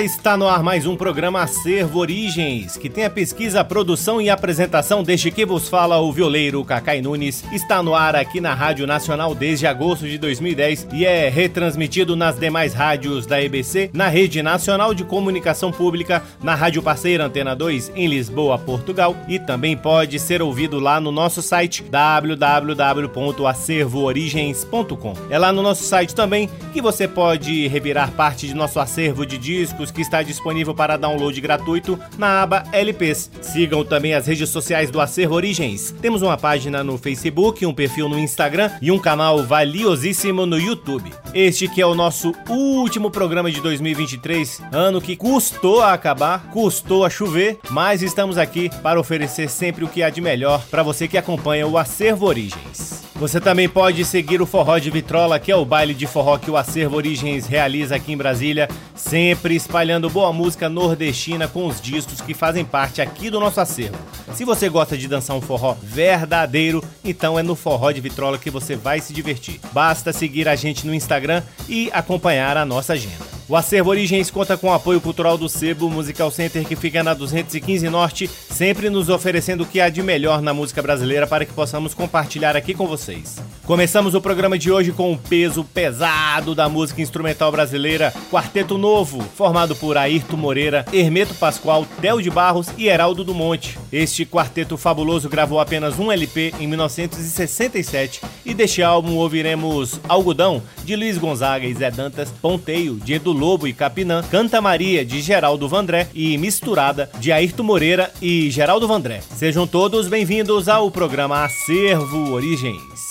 Está no ar mais um programa Acervo Origens, que tem a pesquisa, produção e apresentação deste que vos fala o violeiro Cacai Nunes. Está no ar aqui na Rádio Nacional desde agosto de 2010 e é retransmitido nas demais rádios da EBC, na Rede Nacional de Comunicação Pública, na Rádio Parceira Antena 2 em Lisboa, Portugal e também pode ser ouvido lá no nosso site www.acervoorigens.com. É lá no nosso site também que você pode revirar parte de nosso acervo de discos que está disponível para download gratuito na aba LPs. Sigam também as redes sociais do Acervo Origens. Temos uma página no Facebook, um perfil no Instagram e um canal valiosíssimo no YouTube. Este que é o nosso último programa de 2023, ano que custou a acabar, custou a chover, mas estamos aqui para oferecer sempre o que há de melhor para você que acompanha o Acervo Origens. Você também pode seguir o Forró de Vitrola, que é o baile de forró que o Acervo Origens realiza aqui em Brasília, sempre espalhando boa música nordestina com os discos que fazem parte aqui do nosso acervo. Se você gosta de dançar um forró verdadeiro, então é no Forró de Vitrola que você vai se divertir. Basta seguir a gente no Instagram e acompanhar a nossa agenda. O Acervo Origens conta com o apoio cultural do Sebo Musical Center, que fica na 215 Norte, sempre nos oferecendo o que há de melhor na música brasileira para que possamos compartilhar aqui com vocês. Começamos o programa de hoje com o peso pesado da música instrumental brasileira, Quarteto Novo, formado por Ayrton Moreira, Hermeto Pascoal, Del de Barros e Heraldo do Monte. Este quarteto fabuloso gravou apenas um LP em 1967 e deste álbum ouviremos Algodão, de Luiz Gonzaga e Zé Dantas, Ponteio, de Edu Lobo e Capinã, Canta Maria de Geraldo Vandré e Misturada de Ayrton Moreira e Geraldo Vandré. Sejam todos bem-vindos ao programa Acervo Origens.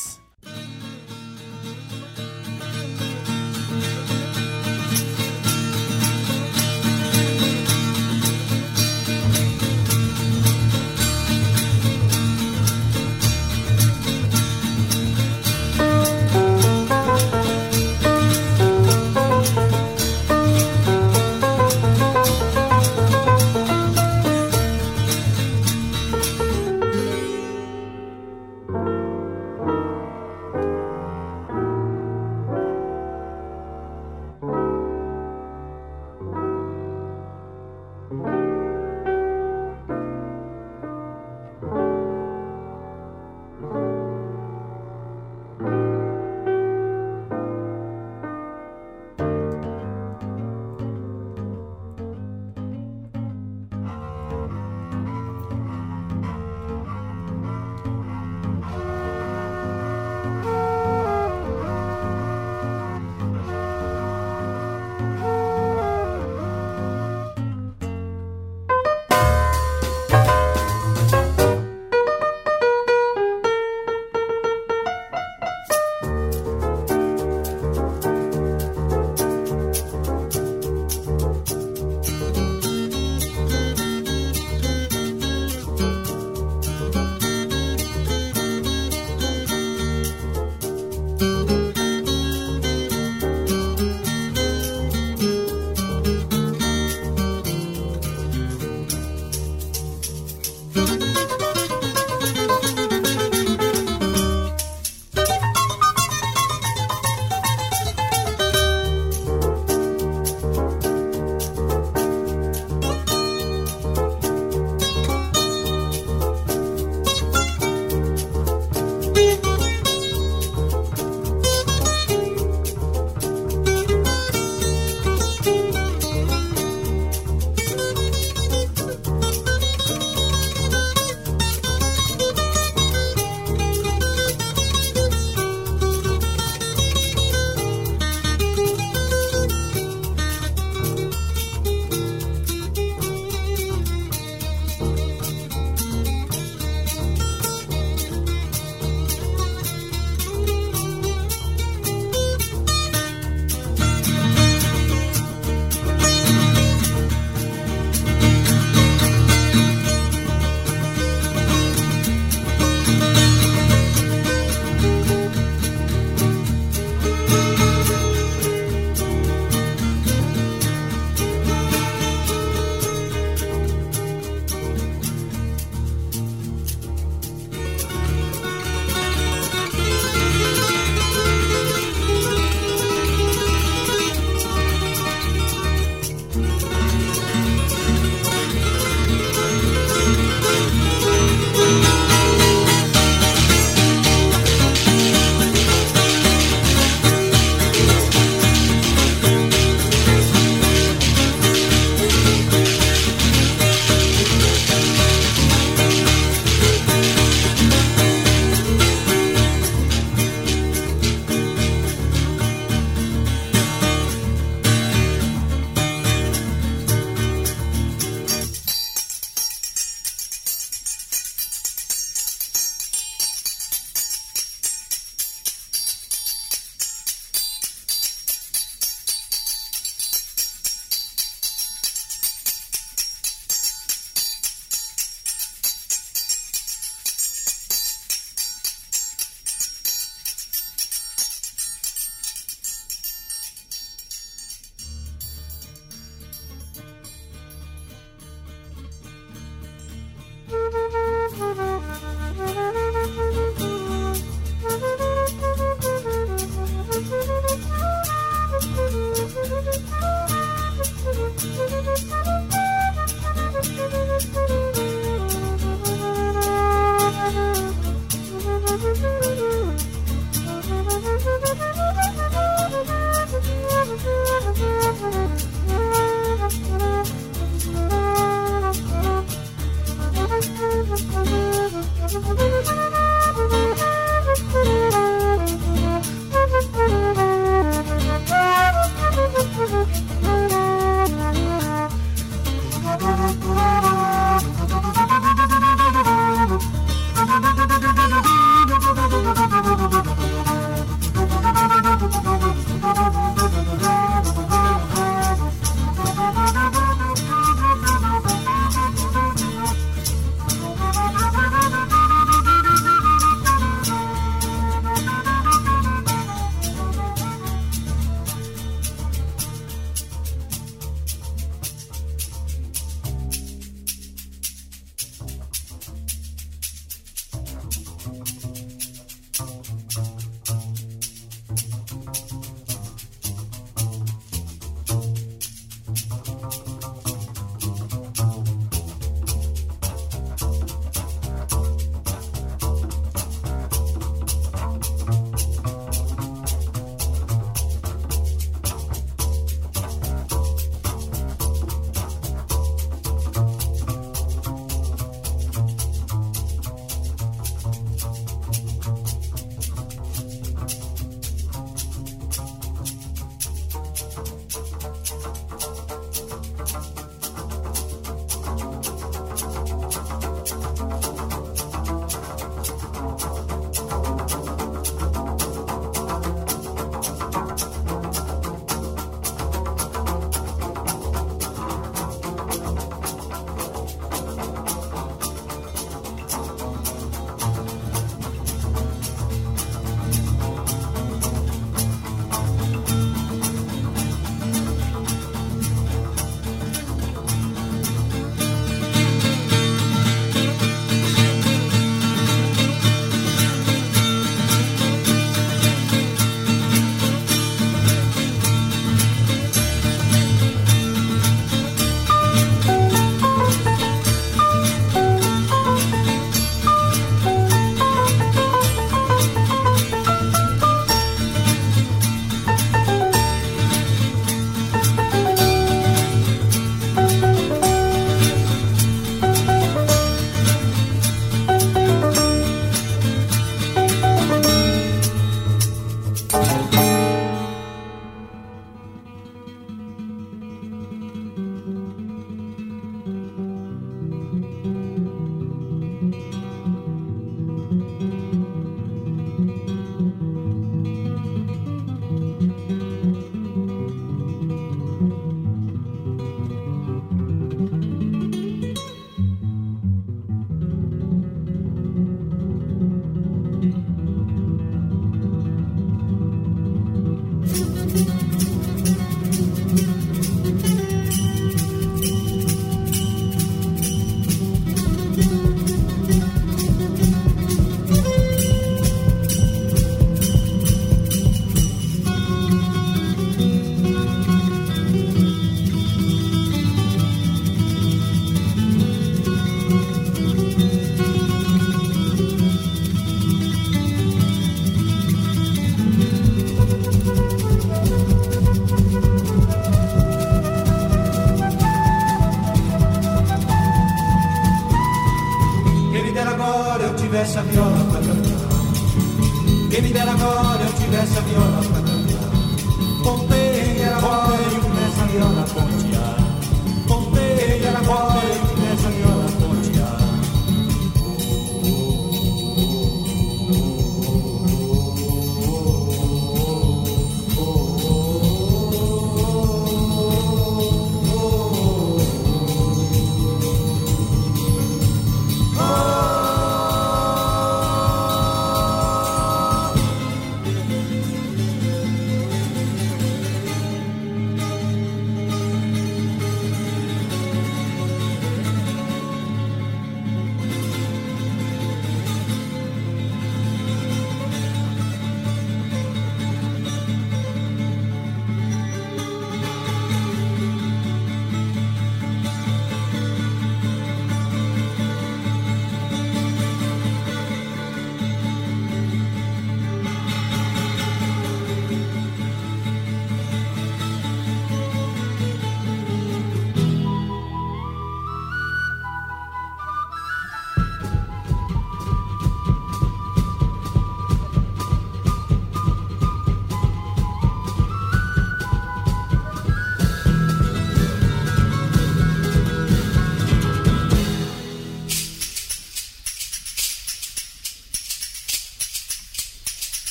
Thank you.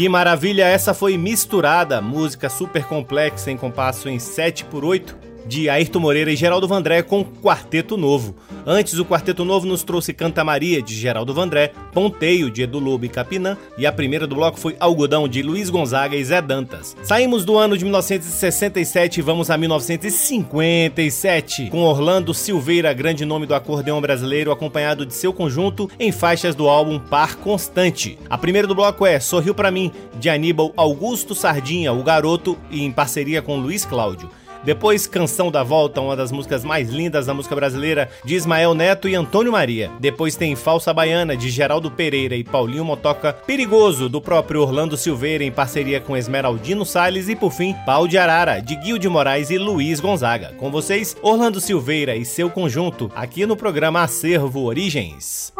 Que maravilha, essa foi misturada, música super complexa em compasso em 7 por 8 de Ayrton Moreira e Geraldo Vandré com Quarteto Novo. Antes, o Quarteto Novo nos trouxe Canta Maria, de Geraldo Vandré, Ponteio, de Edu Lobo e Capinã, e a primeira do bloco foi Algodão, de Luiz Gonzaga e Zé Dantas. Saímos do ano de 1967 e vamos a 1957, com Orlando Silveira, grande nome do acordeão brasileiro, acompanhado de seu conjunto em faixas do álbum Par Constante. A primeira do bloco é Sorriu para mim, de Aníbal Augusto Sardinha, o garoto, e em parceria com Luiz Cláudio. Depois, Canção da Volta, uma das músicas mais lindas da música brasileira, de Ismael Neto e Antônio Maria. Depois tem Falsa Baiana, de Geraldo Pereira e Paulinho Motoca. Perigoso, do próprio Orlando Silveira, em parceria com Esmeraldino Salles. E por fim, Pau de Arara, de Guil de Moraes e Luiz Gonzaga. Com vocês, Orlando Silveira e seu conjunto, aqui no programa Acervo Origens.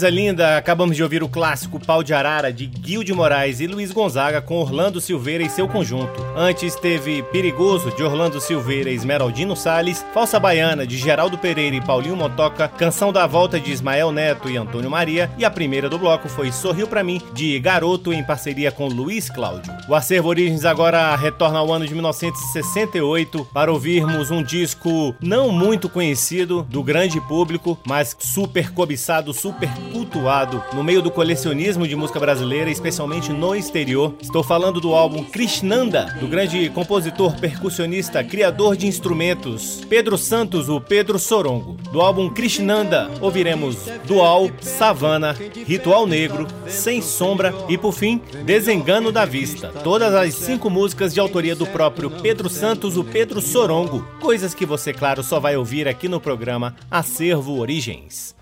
Coisa linda, acabamos de ouvir o clássico Pau de Arara de Gil de Moraes e Luiz Gonzaga com Orlando Silveira e seu conjunto. Antes teve Perigoso de Orlando Silveira e Esmeraldino Sales, Falsa Baiana de Geraldo Pereira e Paulinho Motoca, Canção da Volta de Ismael Neto e Antônio Maria e a primeira do bloco foi Sorriu para mim de Garoto em parceria com Luiz Cláudio. O Acervo Origens agora retorna ao ano de 1968 para ouvirmos um disco não muito conhecido do grande público, mas super cobiçado, super cultuado no meio do colecionismo de música brasileira, especialmente no exterior. Estou falando do álbum Krishnanda, do grande compositor, percussionista, criador de instrumentos Pedro Santos, o Pedro Sorongo. Do álbum Krishnanda, ouviremos Dual, Savana, Ritual Negro, Sem Sombra e, por fim, Desengano da Vista. Todas as cinco músicas de autoria do próprio Pedro Santos, o Pedro Sorongo. Coisas que você, claro, só vai ouvir aqui no programa Acervo Origens.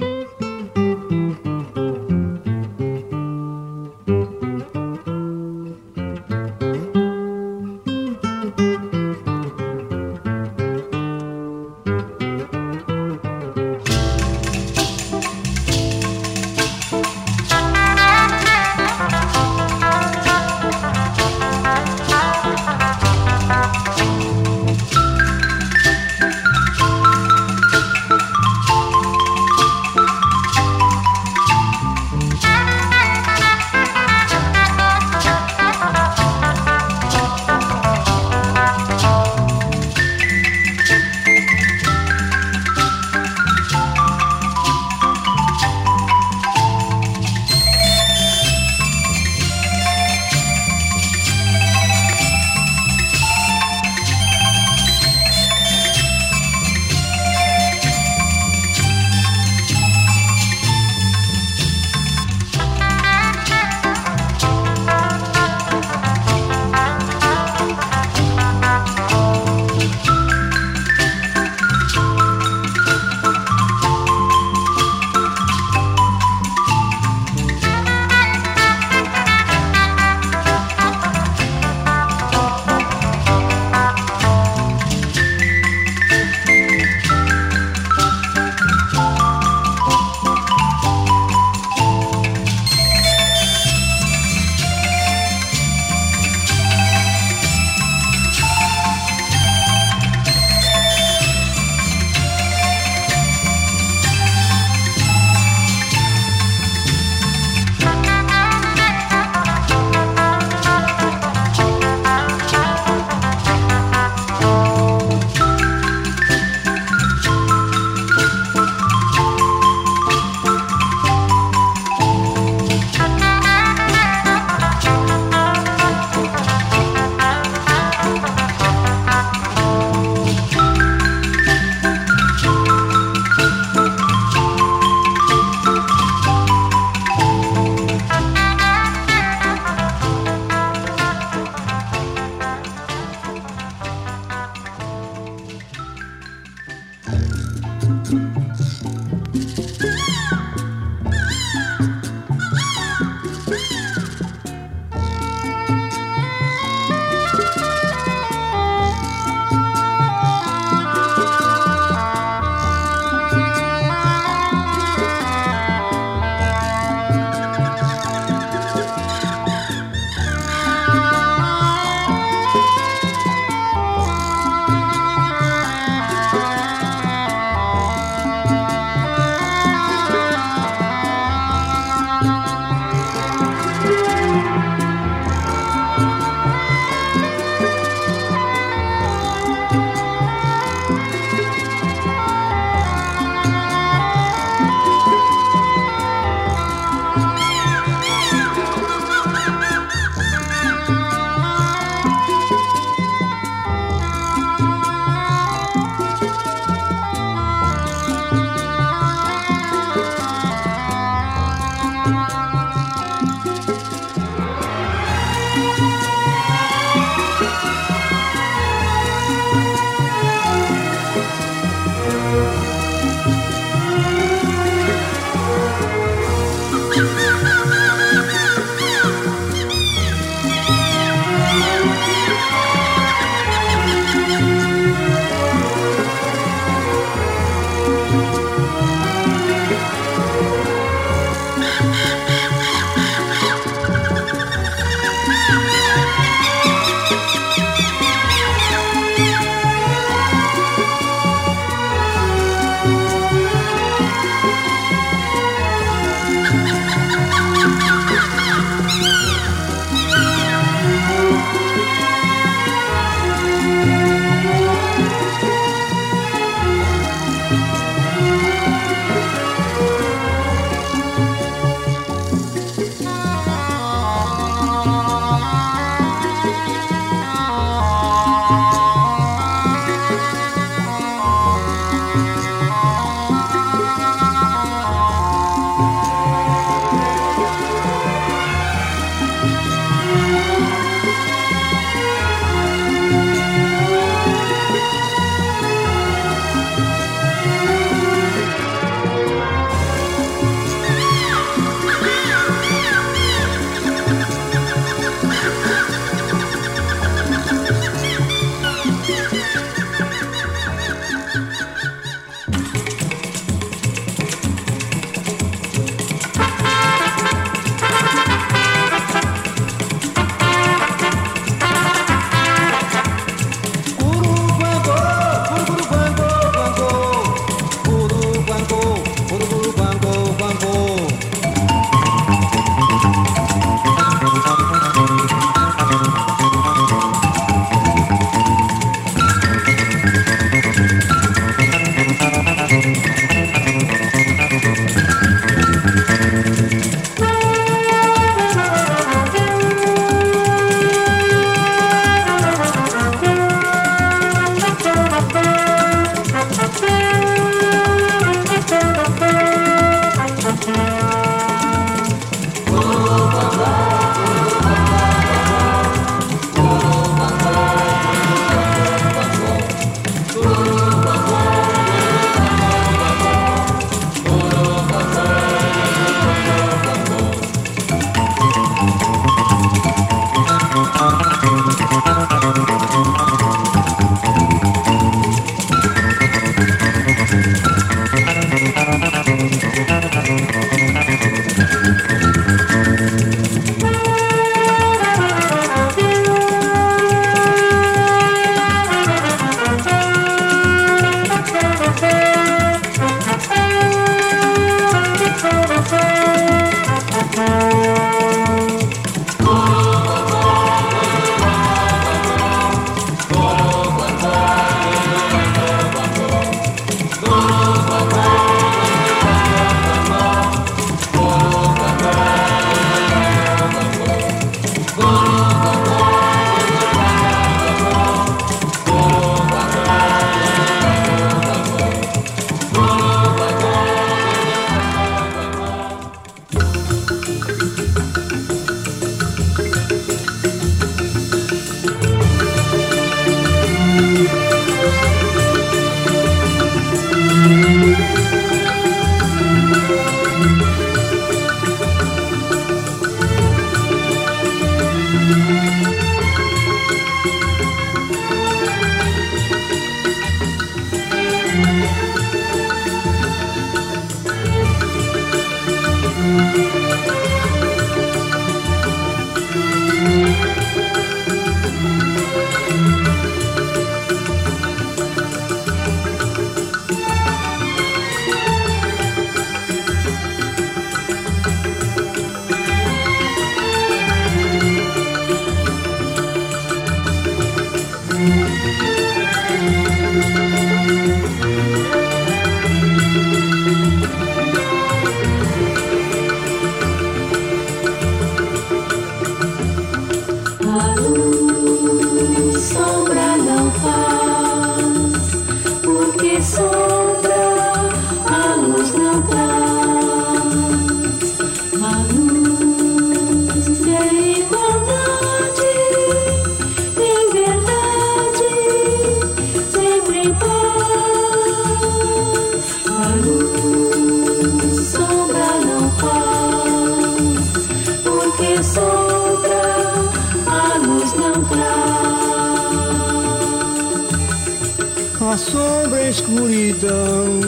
Escuridão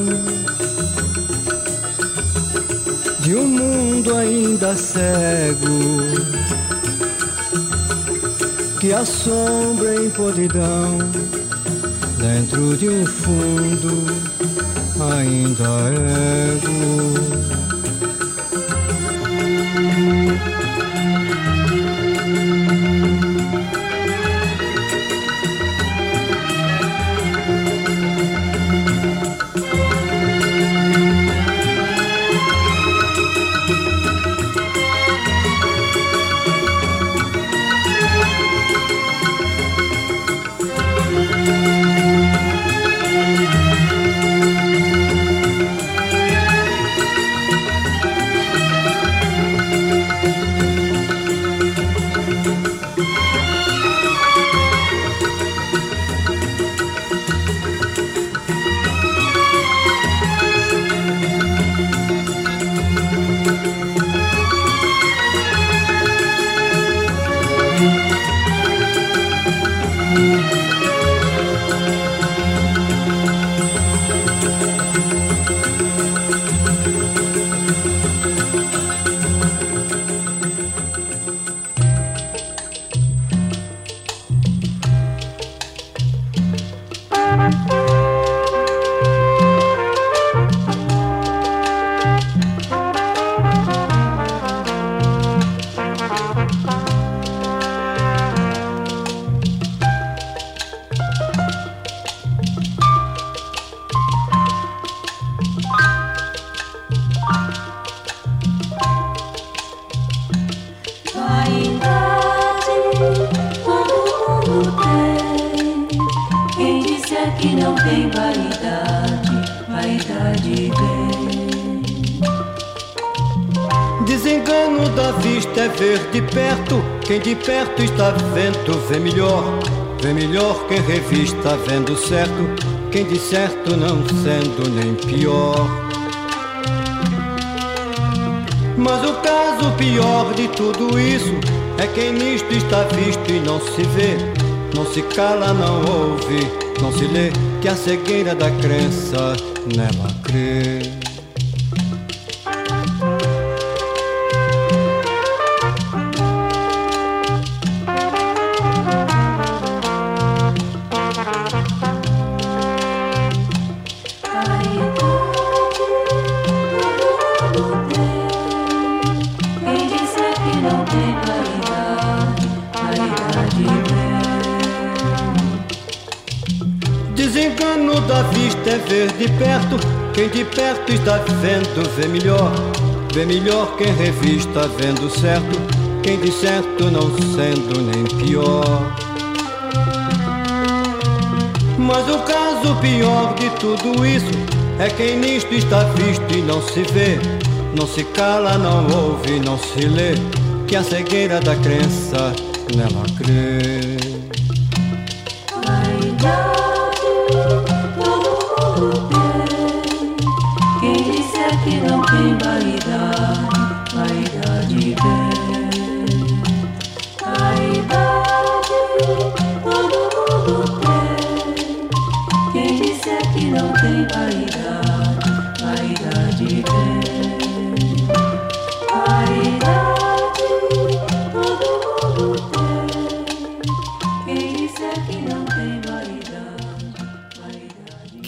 de um mundo ainda cego que assombra em podridão dentro de um fundo ainda ego. Vê melhor quem revista vendo certo. Quem de certo não sendo nem pior. Mas o caso pior de tudo isso é quem nisto está visto e não se vê. Não se cala, não ouve, não se lê. Que a cegueira da crença nela crê. Está vendo, vê melhor. Vê melhor quem revista vendo certo, quem de certo não sendo nem pior. Mas o caso pior de tudo isso é quem nisto está visto e não se vê, não se cala, não ouve, não se lê, que a cegueira da crença nela crê.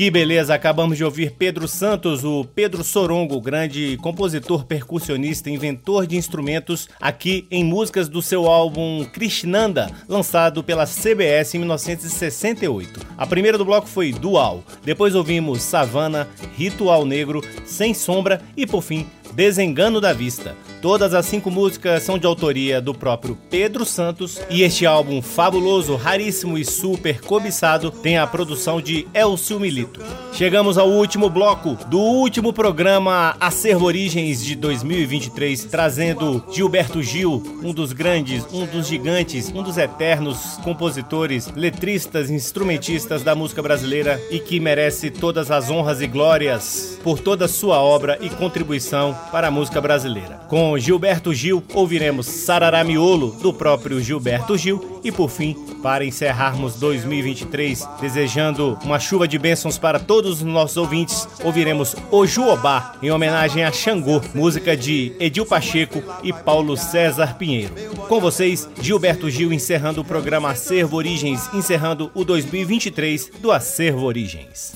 Que beleza, acabamos de ouvir Pedro Santos, o Pedro Sorongo, grande compositor, percussionista, inventor de instrumentos, aqui em músicas do seu álbum Krishnanda, lançado pela CBS em 1968. A primeira do bloco foi Dual, depois ouvimos Savana, Ritual Negro, Sem Sombra e, por fim, Desengano da Vista. Todas as cinco músicas são de autoria do próprio Pedro Santos e este álbum fabuloso, raríssimo e super cobiçado tem a produção de Elcio Milito. Chegamos ao último bloco do último programa Acervo Origens de 2023, trazendo Gilberto Gil, um dos grandes, um dos gigantes, um dos eternos compositores, letristas, instrumentistas da música brasileira e que merece todas as honras e glórias por toda sua obra e contribuição para a música brasileira. Com Gilberto Gil, ouviremos Sarará Miolo, do próprio Gilberto Gil, e por fim, para encerrarmos 2023, desejando uma chuva de bênçãos para todos os nossos ouvintes, ouviremos O Juobá, em homenagem a Xangô, música de Edil Pacheco e Paulo César Pinheiro. Com vocês, Gilberto Gil encerrando o programa Acervo Origens, encerrando o 2023 do Acervo Origens.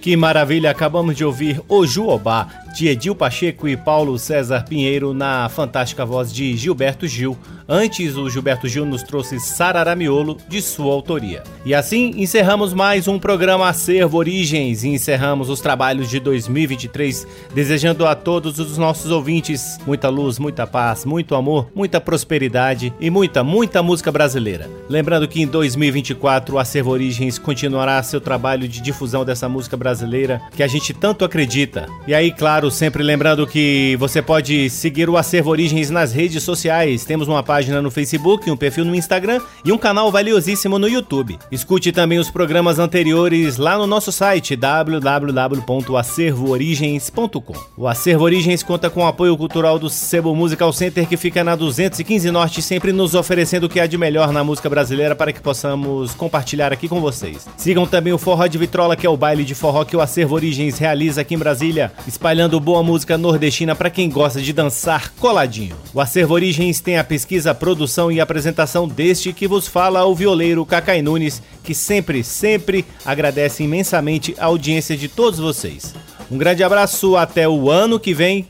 Que maravilha! Acabamos de ouvir O Juobá, de Edil Pacheco e Paulo César Pinheiro, na fantástica voz de Gilberto Gil. Antes, o Gilberto Gil nos trouxe Sararamiolo, de sua autoria. E assim encerramos mais um programa Acervo Origens e encerramos os trabalhos de 2023, desejando a todos os nossos ouvintes muita luz, muita paz, muito amor, muita prosperidade e muita, muita música brasileira. Lembrando que em 2024 o Acervo Origens continuará seu trabalho de difusão dessa música brasileira que a gente tanto acredita. E aí, claro, sempre lembrando que você pode seguir o Acervo Origens nas redes sociais. Temos uma página no Facebook, um perfil no Instagram e um canal valiosíssimo no YouTube. Escute também os programas anteriores lá no nosso site www.acervoorigens.com. O Acervo Origens conta com o apoio cultural do Sebo Musical Center que fica na 215 Norte, sempre nos oferecendo o que há de melhor na música brasileira para que possamos compartilhar aqui com vocês. Sigam também o Forró de Vitrola, que é o baile de forró que o Acervo Origens realiza aqui em Brasília, espalhando boa música nordestina para quem gosta de dançar coladinho. O Acervo Origens tem a pesquisa, produção e apresentação deste que vos fala o violeiro Cacai Nunes, que sempre, sempre agradece imensamente a audiência de todos vocês. Um grande abraço, até o ano que vem.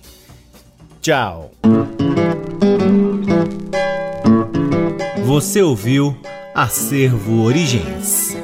Tchau. Você ouviu Acervo Origens.